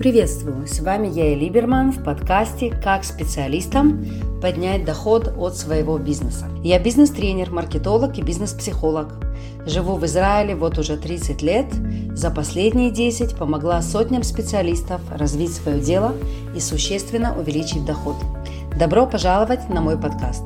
Приветствую! С вами я, Либерман, в подкасте «Как специалистам поднять доход от своего бизнеса». Я бизнес-тренер, маркетолог и бизнес-психолог. Живу в Израиле вот уже 30 лет. За последние 10 помогла сотням специалистов развить свое дело и существенно увеличить доход. Добро пожаловать на мой подкаст.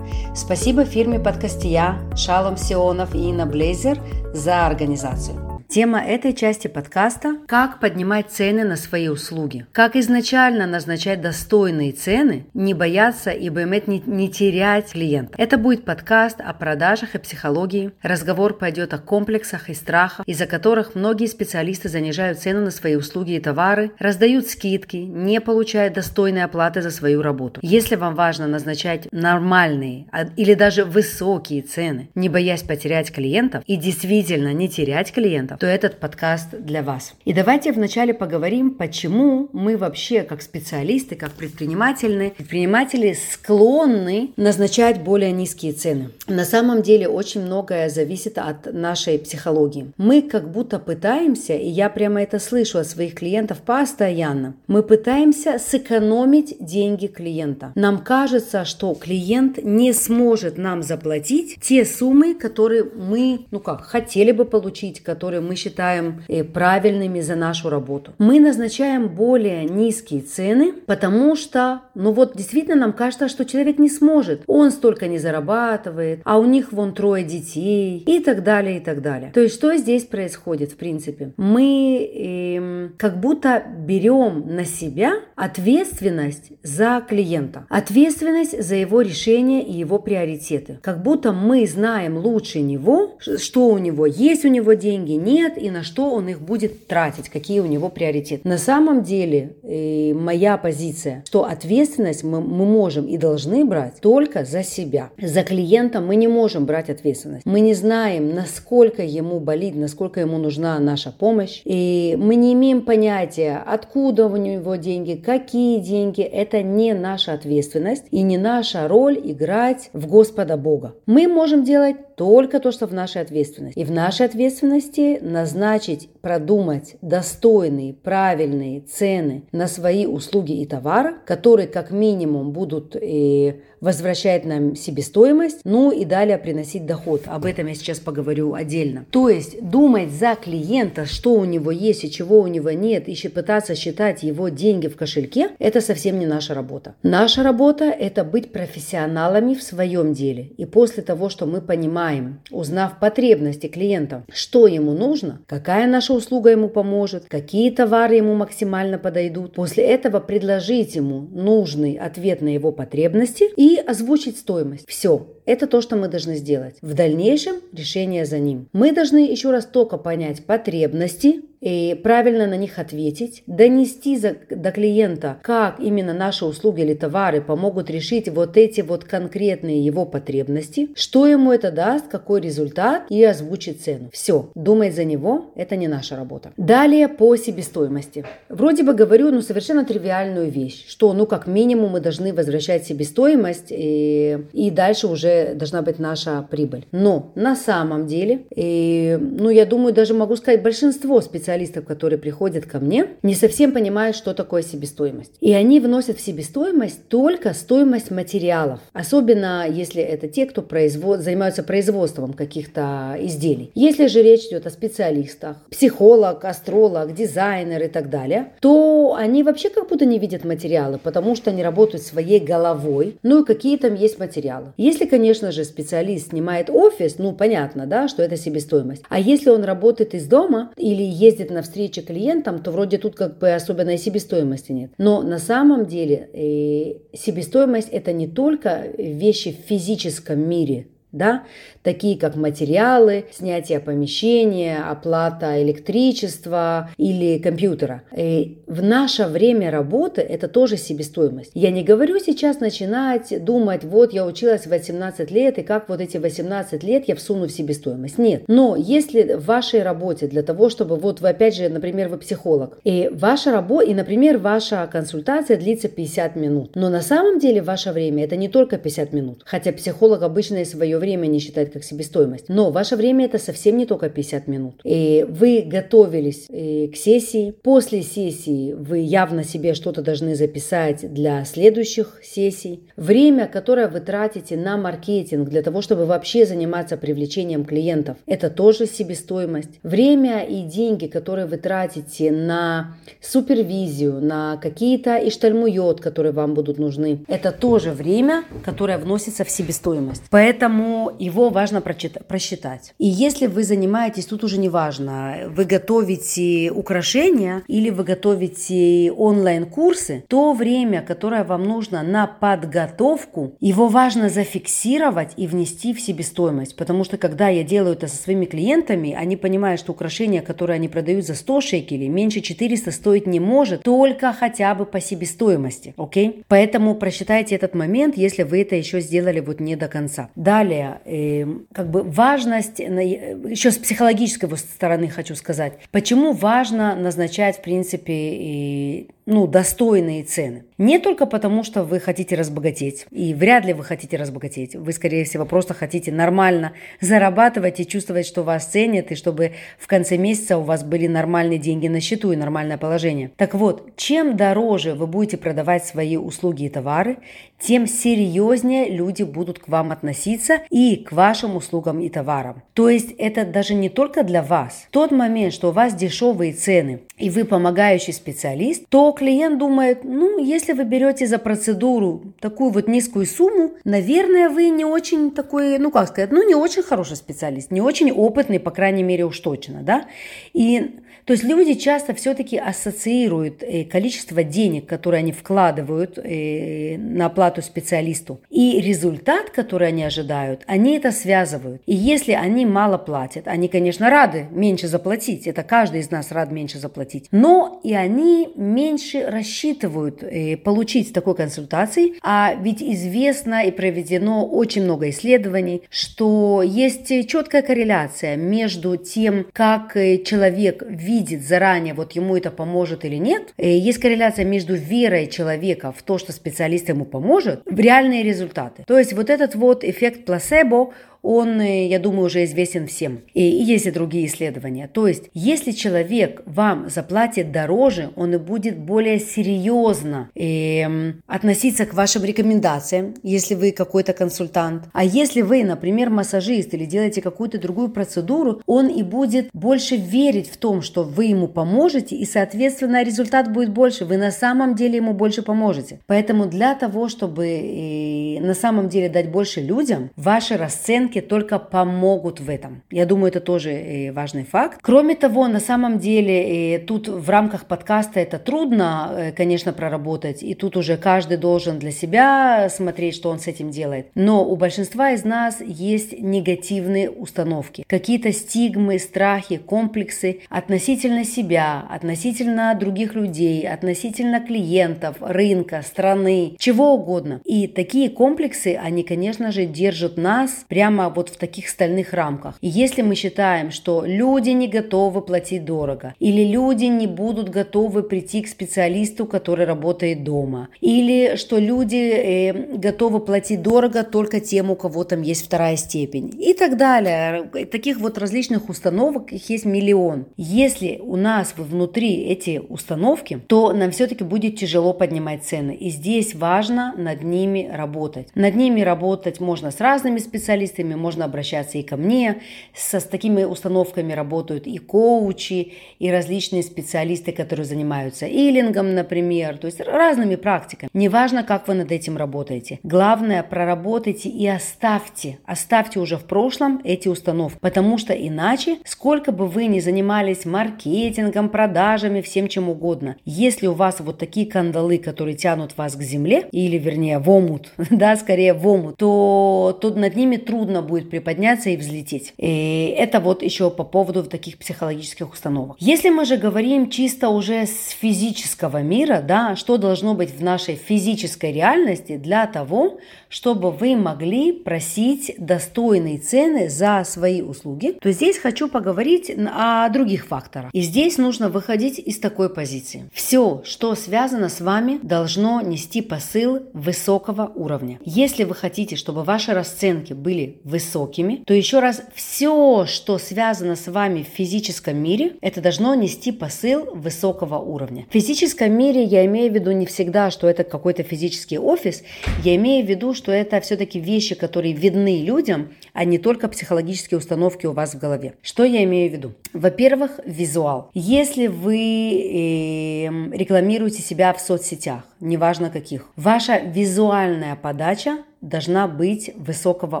Спасибо фирме «Подкастия», Шалом Сионов и Инна Блейзер за организацию. Тема этой части подкаста – как поднимать цены на свои услуги. Как изначально назначать достойные цены, не бояться и бэмет не, не терять клиента. Это будет подкаст о продажах и психологии. Разговор пойдет о комплексах и страхах, из-за которых многие специалисты занижают цену на свои услуги и товары, раздают скидки, не получая достойной оплаты за свою работу. Если вам важно назначать нормальные а, или даже высокие цены, не боясь потерять клиентов и действительно не терять клиентов, то этот подкаст для вас. И давайте вначале поговорим, почему мы вообще, как специалисты, как предприниматели, предприниматели склонны назначать более низкие цены. На самом деле очень многое зависит от нашей психологии. Мы как будто пытаемся, и я прямо это слышу от своих клиентов постоянно, мы пытаемся сэкономить деньги клиента. Нам кажется, что клиент не сможет нам заплатить те суммы, которые мы, ну как, хотели бы получить, которые мы мы считаем э, правильными за нашу работу. Мы назначаем более низкие цены, потому что, ну вот действительно нам кажется, что человек не сможет. Он столько не зарабатывает, а у них вон трое детей и так далее, и так далее. То есть что здесь происходит в принципе? Мы э, как будто берем на себя ответственность за клиента, ответственность за его решение и его приоритеты. Как будто мы знаем лучше него, что у него есть у него деньги, нет, нет и на что он их будет тратить, какие у него приоритеты. На самом деле э, моя позиция, что ответственность мы, мы можем и должны брать только за себя. За клиента мы не можем брать ответственность. Мы не знаем, насколько ему болит, насколько ему нужна наша помощь. И мы не имеем понятия, откуда у него деньги, какие деньги. Это не наша ответственность и не наша роль играть в Господа Бога. Мы можем делать только то, что в нашей ответственности. И в нашей ответственности назначить, продумать достойные, правильные цены на свои услуги и товары, которые как минимум будут э, возвращать нам себестоимость, ну и далее приносить доход. Об этом я сейчас поговорю отдельно. То есть думать за клиента, что у него есть и чего у него нет, и пытаться считать его деньги в кошельке, это совсем не наша работа. Наша работа – это быть профессионалами в своем деле. И после того, что мы понимаем, узнав потребности клиента, что ему нужно, какая наша услуга ему поможет, какие товары ему максимально подойдут, после этого предложить ему нужный ответ на его потребности и и озвучить стоимость. Все. Это то, что мы должны сделать. В дальнейшем решение за ним. Мы должны еще раз только понять потребности, и правильно на них ответить, донести за, до клиента, как именно наши услуги или товары помогут решить вот эти вот конкретные его потребности, что ему это даст, какой результат и озвучить цену. Все, думать за него – это не наша работа. Далее по себестоимости. Вроде бы говорю, ну совершенно тривиальную вещь, что ну как минимум мы должны возвращать себестоимость и, и дальше уже должна быть наша прибыль. Но на самом деле, и, ну я думаю, даже могу сказать, большинство специалистов которые приходят ко мне, не совсем понимают, что такое себестоимость. И они вносят в себестоимость только стоимость материалов. Особенно если это те, кто производ... занимаются производством каких-то изделий. Если же речь идет о специалистах, психолог, астролог, дизайнер и так далее, то они вообще как будто не видят материалы, потому что они работают своей головой. Ну и какие там есть материалы. Если, конечно же, специалист снимает офис, ну понятно, да, что это себестоимость. А если он работает из дома или ездит на встречи клиентам, то вроде тут как бы особенной себестоимости нет. Но на самом деле э, себестоимость это не только вещи в физическом мире, да, такие как материалы, снятие помещения, оплата электричества или компьютера. И в наше время работы это тоже себестоимость. Я не говорю сейчас начинать думать, вот я училась 18 лет, и как вот эти 18 лет я всуну в себестоимость. Нет. Но если в вашей работе для того, чтобы вот вы опять же, например, вы психолог, и ваша работа, и, например, ваша консультация длится 50 минут, но на самом деле ваше время это не только 50 минут, хотя психолог обычно и свое время не считать как себестоимость. Но ваше время это совсем не только 50 минут. И вы готовились э, к сессии. После сессии вы явно себе что-то должны записать для следующих сессий. Время, которое вы тратите на маркетинг для того, чтобы вообще заниматься привлечением клиентов, это тоже себестоимость. Время и деньги, которые вы тратите на супервизию, на какие-то иштальмует, которые вам будут нужны, это тоже время, которое вносится в себестоимость. Поэтому его важно просчитать. И если вы занимаетесь, тут уже не важно, вы готовите украшения или вы готовите онлайн-курсы, то время, которое вам нужно на подготовку, его важно зафиксировать и внести в себестоимость. Потому что когда я делаю это со своими клиентами, они понимают, что украшения, которые они продают за 100 шекелей, меньше 400 стоить не может, только хотя бы по себестоимости. Окей? Поэтому просчитайте этот момент, если вы это еще сделали вот не до конца. Далее, э, как бы важность, еще с психологической стороны хочу сказать, почему важно назначать, в принципе, ну, достойные цены. Не только потому, что вы хотите разбогатеть, и вряд ли вы хотите разбогатеть. Вы, скорее всего, просто хотите нормально зарабатывать и чувствовать, что вас ценят, и чтобы в конце месяца у вас были нормальные деньги на счету и нормальное положение. Так вот, чем дороже вы будете продавать свои услуги и товары, тем серьезнее люди будут к вам относиться и к вашим услугам и товарам. То есть это даже не только для вас. В тот момент, что у вас дешевые цены и вы помогающий специалист, то клиент думает, ну, если вы берете за процедуру такую вот низкую сумму, наверное, вы не очень такой, ну, как сказать, ну, не очень хороший специалист, не очень опытный, по крайней мере, уж точно, да. И то есть люди часто все-таки ассоциируют э, количество денег, которые они вкладывают э, на оплату специалисту, и результат, который они ожидают, они это связывают. И если они мало платят, они, конечно, рады меньше заплатить, это каждый из нас рад меньше заплатить, но и они меньше рассчитывают э, получить такой консультации, а ведь известно и проведено очень много исследований, что есть четкая корреляция между тем, как человек видит видит заранее, вот ему это поможет или нет, э, есть корреляция между верой человека в то, что специалист ему поможет, в реальные результаты. То есть вот этот вот эффект плацебо, он, э, я думаю, уже известен всем. И есть и другие исследования. То есть, если человек вам заплатит дороже, он и будет более серьезно э, относиться к вашим рекомендациям, если вы какой-то консультант. А если вы, например, массажист или делаете какую-то другую процедуру, он и будет больше верить в том, что вы ему поможете, и, соответственно, результат будет больше. Вы на самом деле ему больше поможете. Поэтому для того, чтобы э, на самом деле дать больше людям, ваши расценки оценки только помогут в этом. Я думаю, это тоже э, важный факт. Кроме того, на самом деле, э, тут в рамках подкаста это трудно, э, конечно, проработать, и тут уже каждый должен для себя смотреть, что он с этим делает. Но у большинства из нас есть негативные установки, какие-то стигмы, страхи, комплексы относительно себя, относительно других людей, относительно клиентов, рынка, страны, чего угодно. И такие комплексы, они, конечно же, держат нас прямо прямо вот в таких стальных рамках. И если мы считаем, что люди не готовы платить дорого, или люди не будут готовы прийти к специалисту, который работает дома, или что люди э, готовы платить дорого только тем, у кого там есть вторая степень, и так далее. Таких вот различных установок их есть миллион. Если у нас внутри эти установки, то нам все-таки будет тяжело поднимать цены. И здесь важно над ними работать. Над ними работать можно с разными специалистами, клиентами, можно обращаться и ко мне. Со, с такими установками работают и коучи, и различные специалисты, которые занимаются илингом, например, то есть разными практиками. Неважно, как вы над этим работаете. Главное, проработайте и оставьте, оставьте уже в прошлом эти установки, потому что иначе, сколько бы вы ни занимались маркетингом, продажами, всем чем угодно, если у вас вот такие кандалы, которые тянут вас к земле, или вернее в омут, да, скорее в омут, то, то над ними трудно трудно будет приподняться и взлететь. И это вот еще по поводу таких психологических установок. Если мы же говорим чисто уже с физического мира, да, что должно быть в нашей физической реальности для того, чтобы вы могли просить достойные цены за свои услуги, то здесь хочу поговорить о других факторах. И здесь нужно выходить из такой позиции. Все, что связано с вами, должно нести посыл высокого уровня. Если вы хотите, чтобы ваши расценки были высокими, то еще раз, все, что связано с вами в физическом мире, это должно нести посыл высокого уровня. В физическом мире я имею в виду не всегда, что это какой-то физический офис, я имею в виду, что это все-таки вещи, которые видны людям, а не только психологические установки у вас в голове. Что я имею в виду? Во-первых, визуал. Если вы э, рекламируете себя в соцсетях, неважно каких, ваша визуальная подача должна быть высокого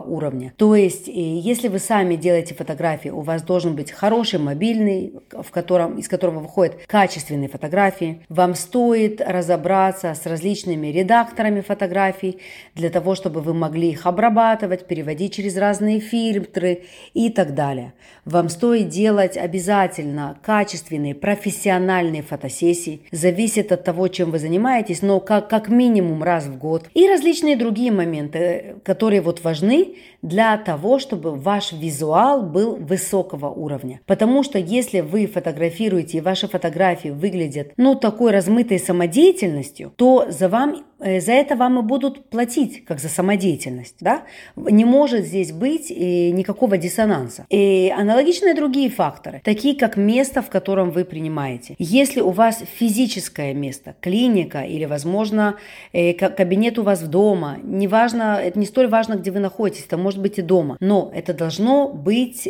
уровня. То есть, э, если вы сами делаете фотографии, у вас должен быть хороший мобильный, в котором, из которого выходят качественные фотографии. Вам стоит разобраться с различными редакторами фотографий для того, чтобы вы могли их обрабатывать, переводить через разные фильтры и так далее. Вам стоит делать обязательно качественные, профессиональные фотосессии. Зависит от того, чем вы занимаетесь, но как, как минимум раз в год. И различные другие моменты моменты, которые вот важны для того, чтобы ваш визуал был высокого уровня. Потому что если вы фотографируете и ваши фотографии выглядят, ну, такой размытой самодеятельностью, то за вам Э, за это вам и будут платить, как за самодеятельность. Да? Не может здесь быть э, никакого диссонанса. И аналогичные другие факторы, такие как место, в котором вы принимаете. Если у вас физическое место, клиника или, возможно, э, кабинет у вас в дома, неважно, это не столь важно, где вы находитесь, это может быть и дома, но это должно быть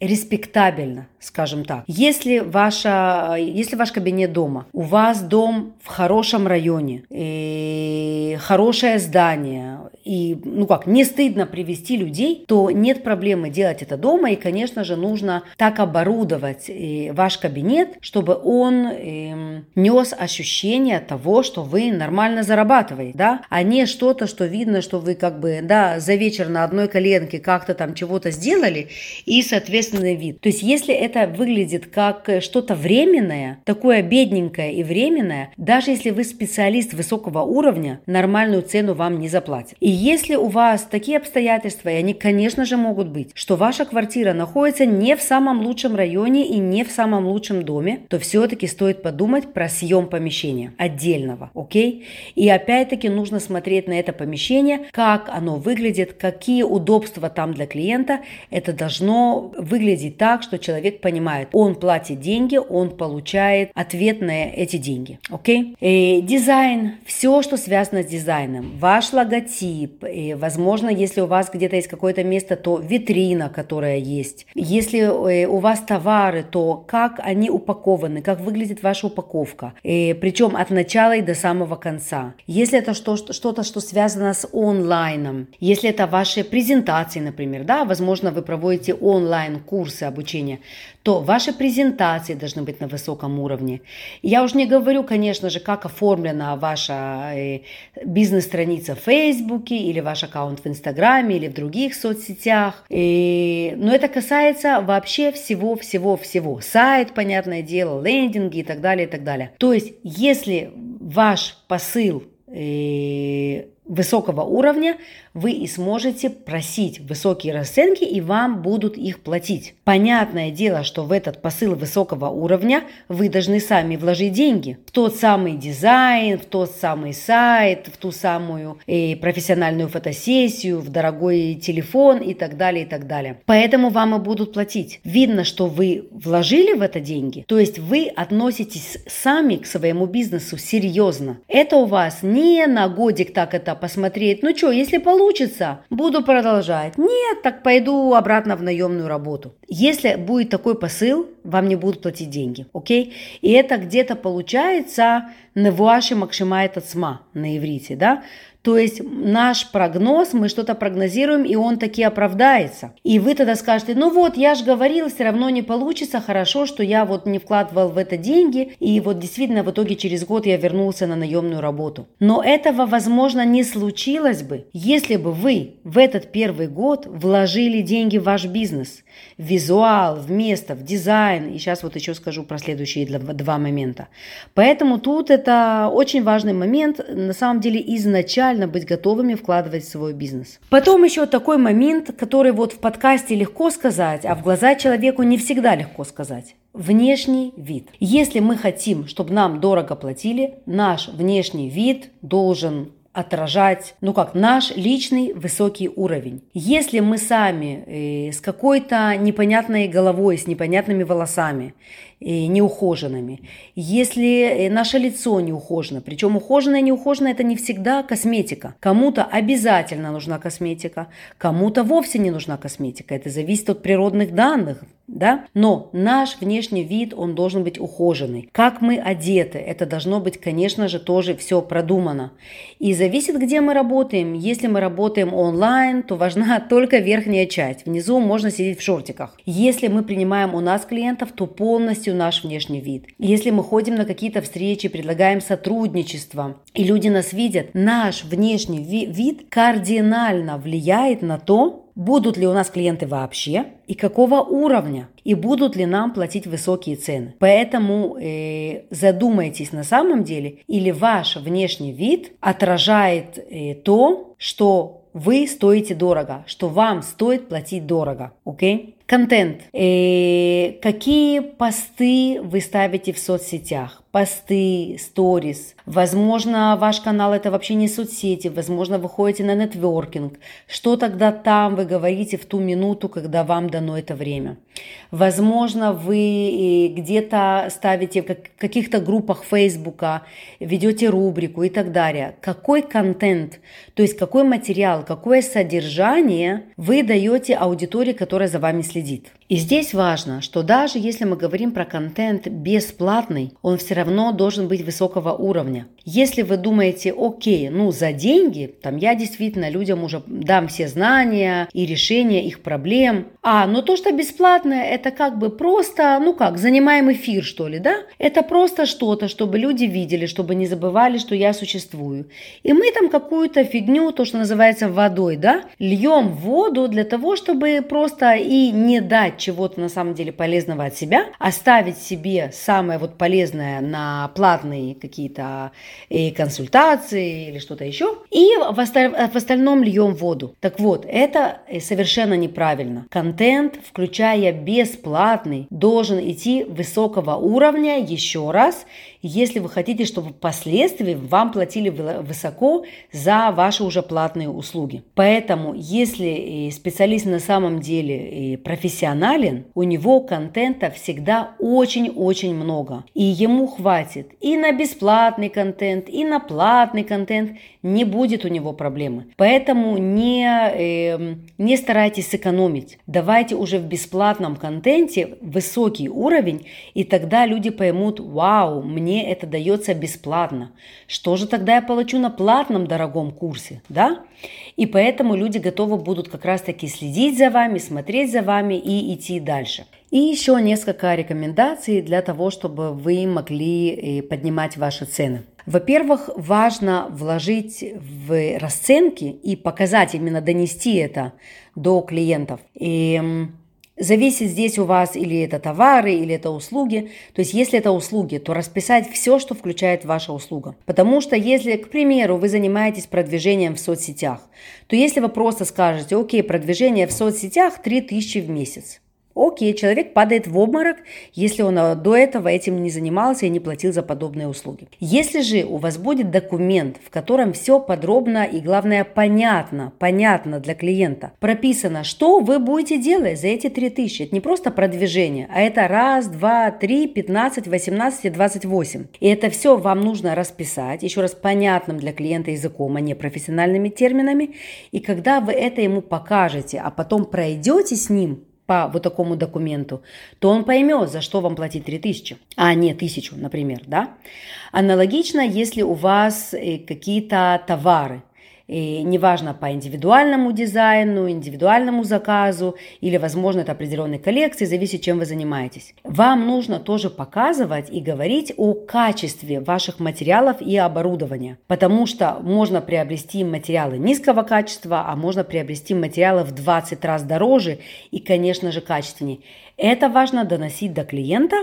респектабельно, скажем так. Если, ваша, если ваш кабинет дома, у вас дом в хорошем районе, и хорошее здание, и, ну как, не стыдно привести людей, то нет проблемы делать это дома, и, конечно же, нужно так оборудовать э, ваш кабинет, чтобы он э, нес ощущение того, что вы нормально зарабатываете, да, а не что-то, что видно, что вы как бы, да, за вечер на одной коленке как-то там чего-то сделали, и, соответственно, вид. То есть если это выглядит как э, что-то временное, такое бедненькое и временное, даже если вы специалист высокого уровня, нормальную цену вам не заплатят. И если у вас такие обстоятельства, и они, конечно же, могут быть, что ваша квартира находится не в самом лучшем районе и не в самом лучшем доме, то все-таки стоит подумать про съем помещения отдельного, окей? И опять-таки нужно смотреть на это помещение, как оно выглядит, какие удобства там для клиента. Это должно вы выглядеть так, что человек понимает, он платит деньги, он получает ответ на эти деньги. Окей? Okay? дизайн, все, что связано с дизайном, ваш логотип, и, возможно, если у вас где-то есть какое-то место, то витрина, которая есть. Если э, у вас товары, то как они упакованы, как выглядит ваша упаковка, и, причем от начала и до самого конца. Если это что-то, что связано с онлайном, если это ваши презентации, например, да, возможно, вы проводите онлайн курсы обучения, то ваши презентации должны быть на высоком уровне. Я уже не говорю, конечно же, как оформлена ваша э, бизнес-страница в Фейсбуке или ваш аккаунт в Инстаграме или в других соцсетях. И, но это касается вообще всего-всего-всего. Сайт, понятное дело, лендинги и так далее, и так далее. То есть, если ваш посыл э, высокого уровня, вы и сможете просить высокие расценки, и вам будут их платить. Понятное дело, что в этот посыл высокого уровня вы должны сами вложить деньги. В тот самый дизайн, в тот самый сайт, в ту самую э, профессиональную фотосессию, в дорогой телефон и так далее, и так далее. Поэтому вам и будут платить. Видно, что вы вложили в это деньги, то есть вы относитесь сами к своему бизнесу серьезно. Это у вас не на годик так это посмотреть. Ну что, если получится, буду продолжать. Нет, так пойду обратно в наемную работу. Если будет такой посыл, вам не будут платить деньги, окей? И это где-то получается «невуаши макшимает от сма» на иврите, да? То есть наш прогноз, мы что-то прогнозируем, и он таки оправдается. И вы тогда скажете, ну вот, я же говорил, все равно не получится, хорошо, что я вот не вкладывал в это деньги, и вот действительно в итоге через год я вернулся на наемную работу. Но этого, возможно, не случилось бы, если бы вы в этот первый год вложили деньги в ваш бизнес, в визуал, в место, в дизайн. И сейчас вот еще скажу про следующие два момента. Поэтому тут это очень важный момент, на самом деле изначально реально быть готовыми вкладывать в свой бизнес. Потом еще такой момент, который вот в подкасте легко сказать, а в глаза человеку не всегда легко сказать. Внешний вид. Если мы хотим, чтобы нам дорого платили, наш внешний вид должен отражать, ну как, наш личный высокий уровень. Если мы сами э, с какой-то непонятной головой, с непонятными волосами, э, неухоженными, если э, наше лицо не ухожено, причем ухоженное и неухоженное это не всегда косметика. Кому-то обязательно нужна косметика, кому-то вовсе не нужна косметика. Это зависит от природных данных, да? Но наш внешний вид, он должен быть ухоженный. Как мы одеты, это должно быть, конечно же, тоже все продумано. И зависит, где мы работаем. Если мы работаем онлайн, то важна только верхняя часть. Внизу можно сидеть в шортиках. Если мы принимаем у нас клиентов, то полностью наш внешний вид. Если мы ходим на какие-то встречи, предлагаем сотрудничество, и люди нас видят, наш внешний вид кардинально влияет на то, будут ли у нас клиенты вообще и какого уровня, и будут ли нам платить высокие цены. Поэтому э, задумайтесь на самом деле, или ваш внешний вид отражает э, то, что вы стоите дорого, что вам стоит платить дорого, окей? Контент. Э, какие посты вы ставите в соцсетях? Посты, сторис. Возможно, ваш канал это вообще не соцсети. Возможно, вы ходите на нетворкинг. Что тогда там вы говорите в ту минуту, когда вам дано это время? Возможно, вы э, где-то ставите в каких-то группах Фейсбука, ведете рубрику и так далее. Какой контент, то есть какой материал, какое содержание вы даете аудитории, которая за вами следит? И здесь важно, что даже если мы говорим про контент бесплатный, он все равно должен быть высокого уровня. Если вы думаете, окей, ну за деньги, там я действительно людям уже дам все знания и решения их проблем, а, но то, что бесплатное, это как бы просто, ну как, занимаем эфир, что ли, да? Это просто что-то, чтобы люди видели, чтобы не забывали, что я существую. И мы там какую-то фигню, то, что называется водой, да, льем воду для того, чтобы просто и не дать чего-то на самом деле полезного от себя, оставить себе самое вот полезное на платные какие-то э, консультации или что-то еще, и в остальном льем воду. Так вот, это э, совершенно неправильно. Контент, включая бесплатный, должен идти высокого уровня еще раз, если вы хотите, чтобы впоследствии вам платили высоко за ваши уже платные услуги. Поэтому, если э, специалист на самом деле профессионален, у него контента всегда очень-очень много. И ему хватит и на бесплатный контент, и на платный контент. Не будет у него проблемы. Поэтому не, э, не старайтесь сэкономить. Давайте уже в бесплатном контенте высокий уровень, и тогда люди поймут, вау, мне это дается бесплатно. Что же тогда я получу на платном дорогом курсе, да? И поэтому люди готовы будут как раз-таки следить за вами, смотреть за вами и идти дальше. И еще несколько рекомендаций для того, чтобы вы могли э, поднимать ваши цены. Во-первых, важно вложить в расценки и показать, именно донести это до клиентов. И Зависит здесь у вас или это товары, или это услуги. То есть, если это услуги, то расписать все, что включает ваша услуга. Потому что если, к примеру, вы занимаетесь продвижением в соцсетях, то если вы просто скажете, окей, продвижение в соцсетях 3000 в месяц, Окей, человек падает в обморок, если он а, до этого этим не занимался и не платил за подобные услуги. Если же у вас будет документ, в котором все подробно и, главное, понятно, понятно для клиента, прописано, что вы будете делать за эти 3000. Это не просто продвижение, а это раз, два, три, 15, 18 и 28. И это все вам нужно расписать, еще раз понятным для клиента языком, а не профессиональными терминами. И когда вы это ему покажете, а потом пройдете с ним по вот такому документу, то он поймет, за что вам платить 3000, а не 1000, например, да? Аналогично, если у вас э, какие-то товары, и неважно по индивидуальному дизайну, индивидуальному заказу или, возможно, это определенной коллекции, зависит, чем вы занимаетесь. Вам нужно тоже показывать и говорить о качестве ваших материалов и оборудования, потому что можно приобрести материалы низкого качества, а можно приобрести материалы в 20 раз дороже и, конечно же, качественнее. Это важно доносить до клиента,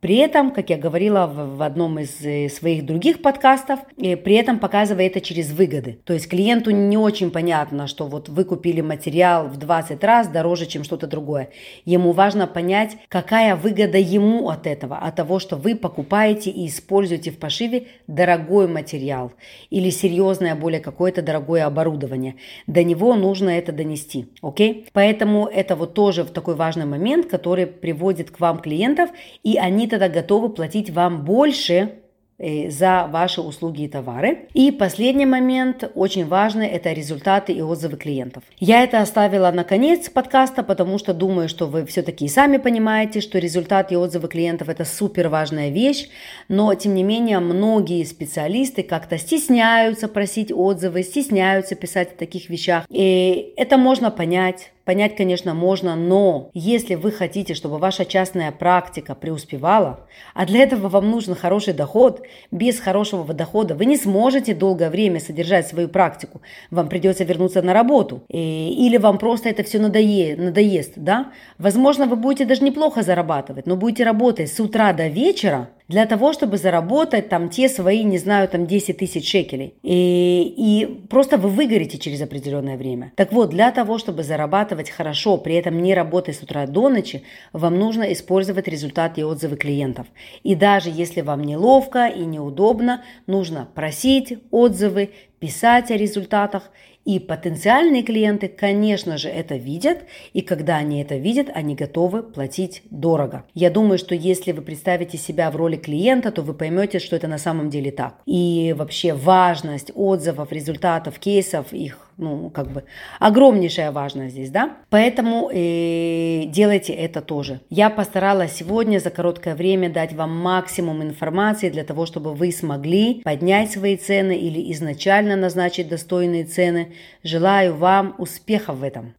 При этом, как я говорила в одном из э, своих других подкастов, э, при этом показывая это через выгоды. То есть клиенту не очень понятно, что вот вы купили материал в 20 раз дороже, чем что-то другое. Ему важно понять, какая выгода ему от этого, от того, что вы покупаете и используете в пошиве дорогой материал или серьезное более какое-то дорогое оборудование. До него нужно это донести. Окей? Поэтому это вот тоже такой важный момент, который приводит к вам клиентов, и они тогда готовы платить вам больше э, за ваши услуги и товары. И последний момент, очень важный, это результаты и отзывы клиентов. Я это оставила на конец подкаста, потому что думаю, что вы все-таки и сами понимаете, что результаты и отзывы клиентов это супер важная вещь, но тем не менее многие специалисты как-то стесняются просить отзывы, стесняются писать о таких вещах. И это можно понять, Понять, конечно, можно, но если вы хотите, чтобы ваша частная практика преуспевала, а для этого вам нужен хороший доход, без хорошего дохода вы не сможете долгое время содержать свою практику. Вам придется вернуться на работу. Или вам просто это все надоест, надоест да? Возможно, вы будете даже неплохо зарабатывать, но будете работать с утра до вечера, для того, чтобы заработать там те свои, не знаю, там 10 тысяч шекелей. И, и просто вы выгорите через определенное время. Так вот, для того, чтобы зарабатывать хорошо, при этом не работая с утра до ночи, вам нужно использовать результаты и отзывы клиентов. И даже если вам неловко и неудобно, нужно просить отзывы, писать о результатах и потенциальные клиенты, конечно же, это видят, и когда они это видят, они готовы платить дорого. Я думаю, что если вы представите себя в роли клиента, то вы поймете, что это на самом деле так. И вообще важность отзывов, результатов, кейсов, их ну, как бы огромнейшая важность здесь, да. Поэтому э, делайте это тоже. Я постаралась сегодня за короткое время дать вам максимум информации для того, чтобы вы смогли поднять свои цены или изначально назначить достойные цены. Желаю вам успехов в этом.